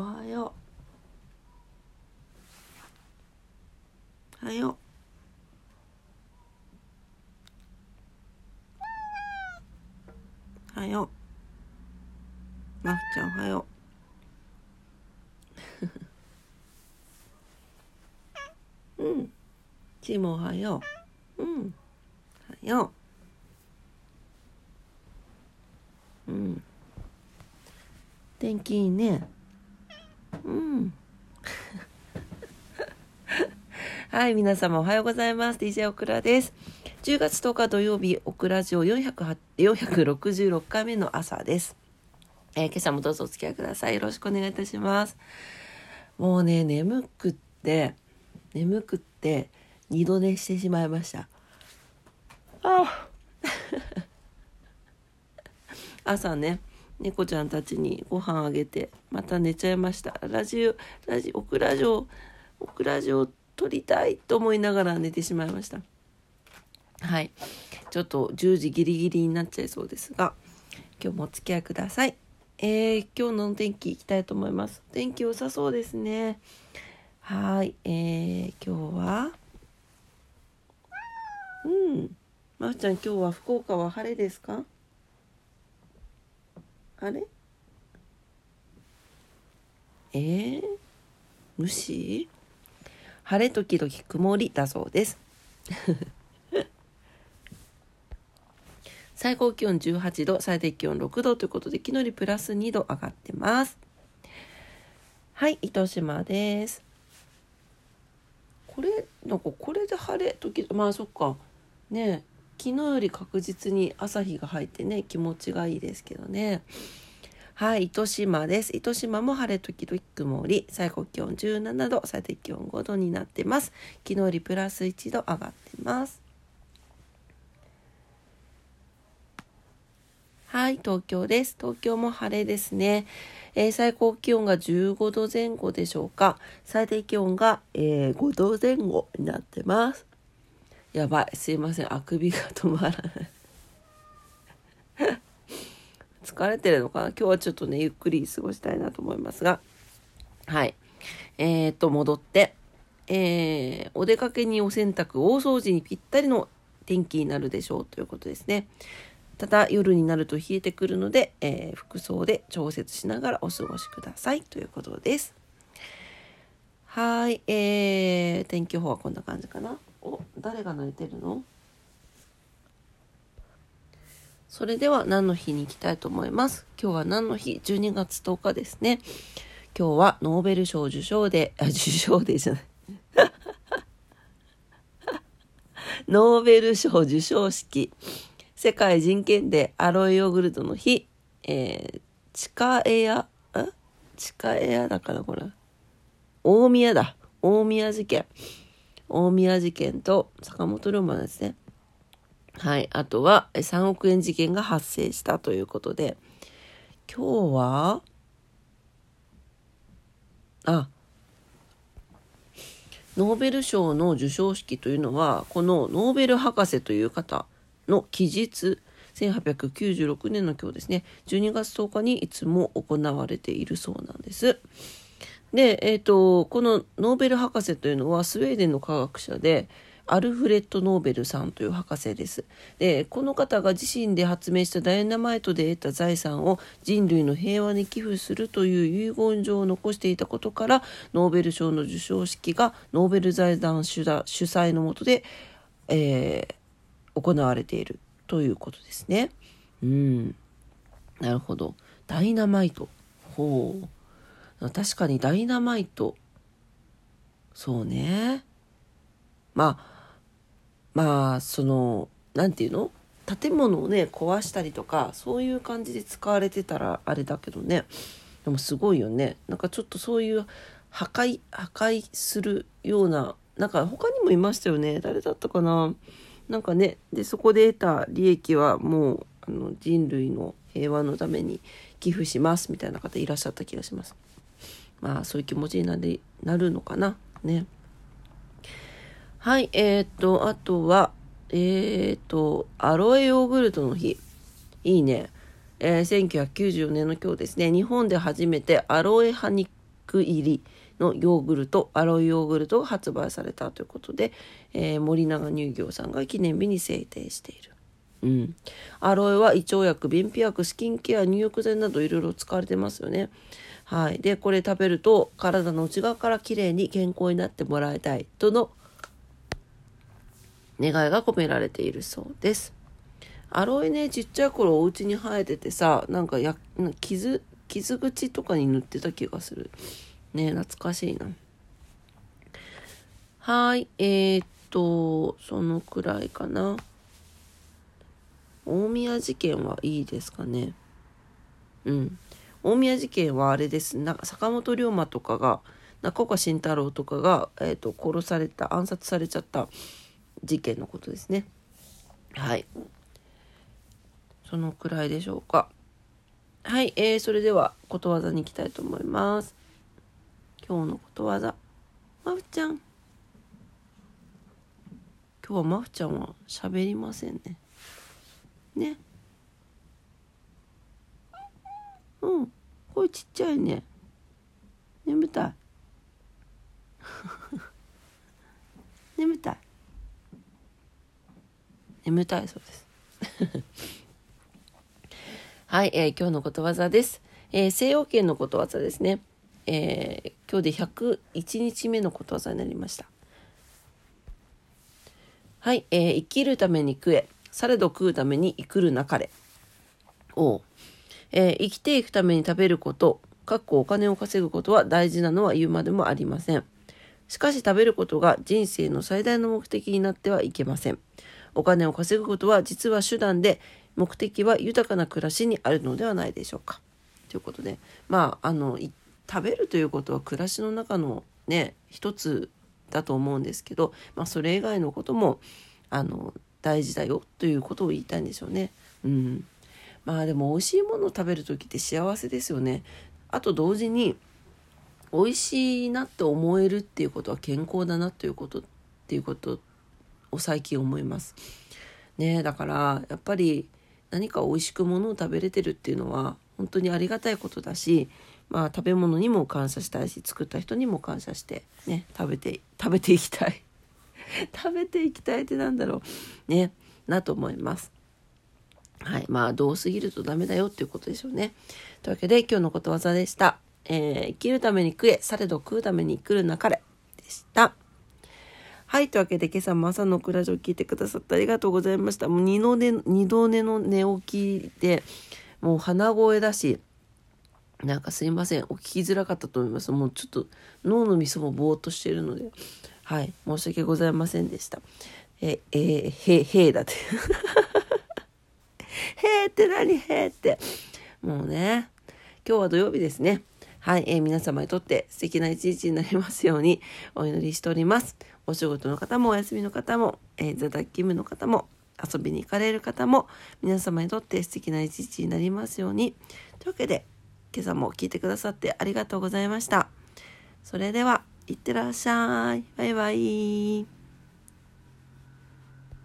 おはよう。おはよう。おはよう。まふちゃんおはよう。うん。ちもおはよう。うん。おはよう。うん。天気いいね。うん。はい皆様おはようございます。DJ オクラです。10月10日土曜日オクラジオ466回目の朝です、えー今朝もどうぞお付き合いください。よろしくお願いいたします。もうね眠くって眠くって二度寝してしまいました。あ。朝ね猫ちゃんたちにご飯あげてまた寝ちゃいました。ラジオラジオオクラジオオクラジオ撮りたいと思いながら寝てしまいました。はい。ちょっと10時ギリギリになっちゃいそうですが今日もお付き合いください。えー、今日の天気いきたいと思います。天気良さそうですね。はい。えー、今日はうん。まふちゃん今日は福岡は晴れですか？あれ？えー、無視？晴れ時々曇りだそうです。最高気温18度最低気温6度ということで昨日よりプラス2度上がってます。はい糸島です。これなんかこれで晴れ時まあそっか。ね昨日より確実に朝日が入ってね気持ちがいいですけどね。はい糸島です。糸島も晴れ時々曇り。最高気温17度最低気温5度になってます。昨日よりプラス1度上がってます。はい東京です。東京も晴れですね、えー最高気温が15度前後でしょうか。最低気温が、えー5度前後になってます。やばいすいません。あくびが止まらない。疲れてるのかな？今日はちょっとねゆっくり過ごしたいなと思いますが。はい。えー、と戻って。えーお出かけにお洗濯大掃除にぴったりの天気になるでしょうということですね。ただ夜になると冷えてくるので、えー服装で調節しながらお過ごしくださいということです。はい、えー、天気予報はこんな感じかな。お、誰が泣いてるの？それでは何の日に行きたいと思います？今日は何の日 ?12 月10日ですね。今日はノーベル賞受賞で、あ、受賞でじゃない。ノーベル賞授賞式。世界人権デーアロエヨーグルトの日。えー、地下エア、地下エアだからこれ。大宮だ大宮事件大宮事件と坂本龍馬ですねはいあとは3億円事件が発生したということで今日はあノーベル賞の授賞式というのはこのノーベル博士という方の期日1896年の今日ですね12月10日にいつも行われているそうなんです。で、えー、とこのノーベル博士というのはスウェーデンの科学者でアルフレッド・ノーベルさんという博士です。でこの方が自身で発明したダイナマイトで得た財産を人類の平和に寄付するという遺言状を残していたことからノーベル賞の授賞式がノーベル財団主だ主催のもとで、えー行われているということですね。うんなるほどダイナマイトほう確かにダイナマイト。そうね。まあまあそのなんていうの？建物をね壊したりとかそういう感じで使われてたらあれだけどね。でもすごいよね。なんかちょっとそういう破壊破壊するようななんか他にもいましたよね。誰だったかな？なんかねでそこで得た利益はもうあの人類の平和のために寄付しますみたいな方いらっしゃった気がします。まあそういう気持ちになりなるのかなね。はいえー、っとあとはえー、っとアロエヨーグルトの日いいね。えー、1994年の今日ですね日本で初めてアロエハニ100入りのヨーグルトアロイヨーグルトが発売されたということで、えー、森永乳業さんが記念日に制定している。うん、アロエは胃腸薬便秘薬スキンケア入浴剤などいろいろ使われてますよね。はい、でこれ食べると体の内側からきれいに健康になってもらいたいとの願いが込められているそうです。アロエねちっちゃい頃お家に生えててさなんかや傷傷口とかに塗ってた気がする。ね懐かしいな。はい、えー、っと、そのくらいかな。大宮事件はいいですかね。うん。大宮事件はあれです。な坂本龍馬とかが、中岡慎太郎とかが、えーと、と殺された暗殺されちゃった事件のことですね。はい。そのくらいでしょうか。はい、えー、それではことわざに行きたいと思います。今日のことわざ。まふちゃん。今日はまふちゃんは喋りませんね。ね声ちっちゃいね。眠たい。眠たい。眠たいそうです。はい、えー、今日のことわざです、えー、西洋圏のことわざですね、えー、今日で101日目のことわざになりました。はい、えー、生きるために食え。されど食うために生くるなかれ。を、えー、生きていくために食べること、かっこお金を稼ぐことは大事なのは言うまでもありません。しかし食べることが人生の最大の目的になってはいけません。お金を稼ぐことは実は手段で、目的は豊かな暮らしにあるのではないでしょうか。ということで、まあ、あの、食べるということは暮らしの中のね、一つだと思うんですけど、まあ、それ以外のことも、あの、大事だよということを言いたいんでしょうね。うん。まあでも美味しいものを食べる時って幸せですよね。あと同時に美味しいなって思えるっていうことは健康だなということっていうことを最近思います。ねだからやっぱり何か美味しくものを食べれてるっていうのは本当にありがたいことだしまあ食べ物にも感謝したいし作った人にも感謝してね食べて食べていきたい。食べていきたいってなんだろうねなと思います。はい。まあ、どうすぎるとダメだよっていうことでしょうね。というわけで、今日のことわざでした。えー、生きるために食え、されど食うために来るなかれでした。はい。というわけで、今朝も朝のクラジオ聞いてくださってありがとうございました。もう二度寝、二度寝の寝起きで、もう鼻声だし、なんかすいません。お聞きづらかったと思います。もうちょっと脳のみそもぼーっとしているので、はい、申し訳ございませんでした。え、えー、へ、へだって。へーって何へーって。もうね、今日は土曜日ですね。はい、えー、皆様にとって素敵な一日になりますように お祈りしております。お仕事の方もお休みの方も、えー、座宅勤務の方も、遊びに行かれる方も、皆様にとって素敵な一日になりますように。というわけで、今朝も聞いてくださってありがとうございました。それでは、いってらっしゃい。バイバイ。